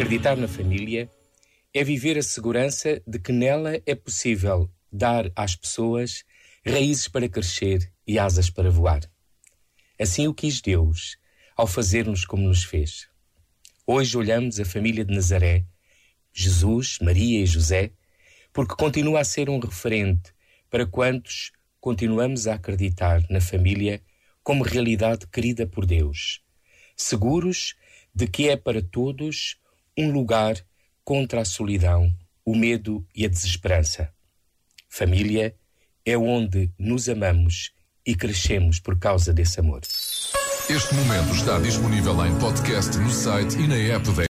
Acreditar na família é viver a segurança de que nela é possível dar às pessoas raízes para crescer e asas para voar. Assim o quis Deus, ao fazer-nos como nos fez. Hoje olhamos a família de Nazaré, Jesus, Maria e José, porque continua a ser um referente para quantos continuamos a acreditar na família como realidade querida por Deus, seguros de que é para todos um lugar contra a solidão, o medo e a desesperança. Família é onde nos amamos e crescemos por causa desse amor. Este momento está disponível em podcast no site e na app da